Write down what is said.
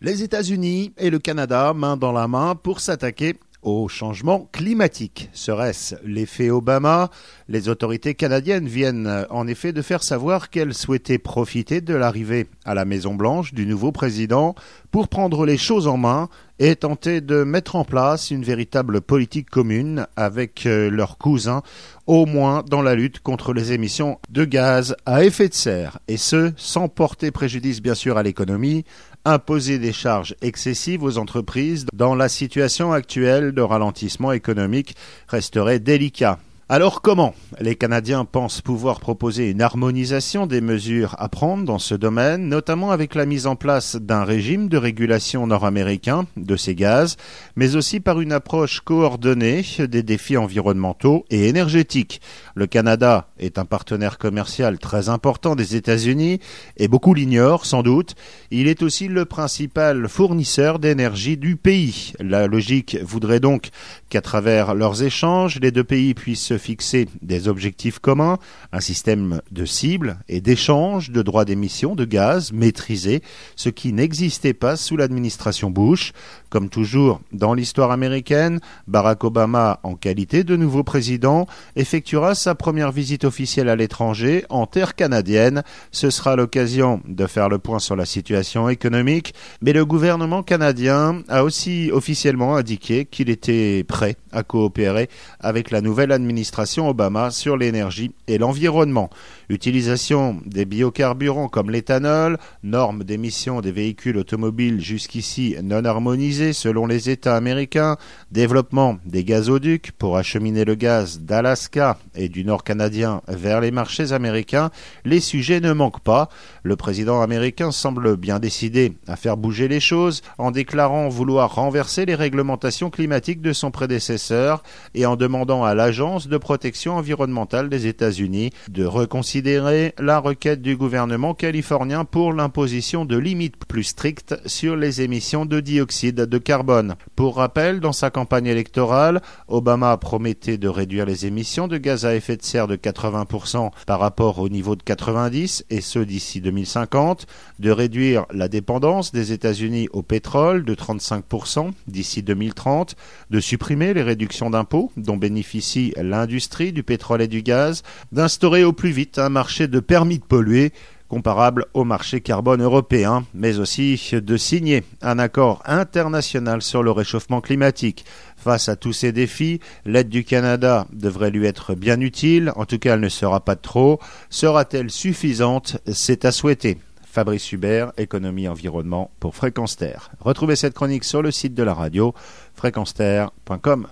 Les États-Unis et le Canada, main dans la main, pour s'attaquer au changement climatique. Serait-ce l'effet Obama? Les autorités canadiennes viennent en effet de faire savoir qu'elles souhaitaient profiter de l'arrivée à la Maison-Blanche du nouveau président pour prendre les choses en main et tenter de mettre en place une véritable politique commune avec euh, leurs cousins, au moins dans la lutte contre les émissions de gaz à effet de serre, et ce, sans porter préjudice bien sûr à l'économie, imposer des charges excessives aux entreprises dans la situation actuelle de ralentissement économique resterait délicat. Alors comment les Canadiens pensent pouvoir proposer une harmonisation des mesures à prendre dans ce domaine, notamment avec la mise en place d'un régime de régulation nord-américain de ces gaz, mais aussi par une approche coordonnée des défis environnementaux et énergétiques? Le Canada est un partenaire commercial très important des États-Unis et beaucoup l'ignorent sans doute. Il est aussi le principal fournisseur d'énergie du pays. La logique voudrait donc qu'à travers leurs échanges, les deux pays puissent fixer des objectifs communs, un système de cibles et d'échange de droits d'émission de gaz maîtrisé, ce qui n'existait pas sous l'administration Bush. Comme toujours dans l'histoire américaine, Barack Obama, en qualité de nouveau président, effectuera sa première visite officielle à l'étranger en terre canadienne. Ce sera l'occasion de faire le point sur la situation économique, mais le gouvernement canadien a aussi officiellement indiqué qu'il était prêt à coopérer avec la nouvelle administration Obama sur l'énergie et l'environnement. Utilisation des biocarburants comme l'éthanol, normes d'émission des véhicules automobiles jusqu'ici non harmonisées selon les États américains, développement des gazoducs pour acheminer le gaz d'Alaska et du nord canadien vers les marchés américains, les sujets ne manquent pas. Le président américain semble bien décidé à faire bouger les choses en déclarant vouloir renverser les réglementations climatiques de son prédécesseur et en demandant à l'Agence de protection environnementale des États-Unis de reconsidérer la requête du gouvernement californien pour l'imposition de limites plus strictes sur les émissions de dioxyde de carbone. Pour rappel, dans sa campagne électorale, Obama promettait de réduire les émissions de gaz à effet de serre de 80% par rapport au niveau de 90% et ce d'ici 2050, de réduire la dépendance des États-Unis au pétrole de 35% d'ici 2030, de supprimer les d'impôts dont bénéficie l'industrie du pétrole et du gaz, d'instaurer au plus vite un marché de permis de polluer comparable au marché carbone européen, mais aussi de signer un accord international sur le réchauffement climatique. Face à tous ces défis, l'aide du Canada devrait lui être bien utile, en tout cas elle ne sera pas trop. Sera-t-elle suffisante? C'est à souhaiter. Fabrice Hubert, économie environnement pour Fréquence Terre. Retrouvez cette chronique sur le site de la radio fréquenceterre.com.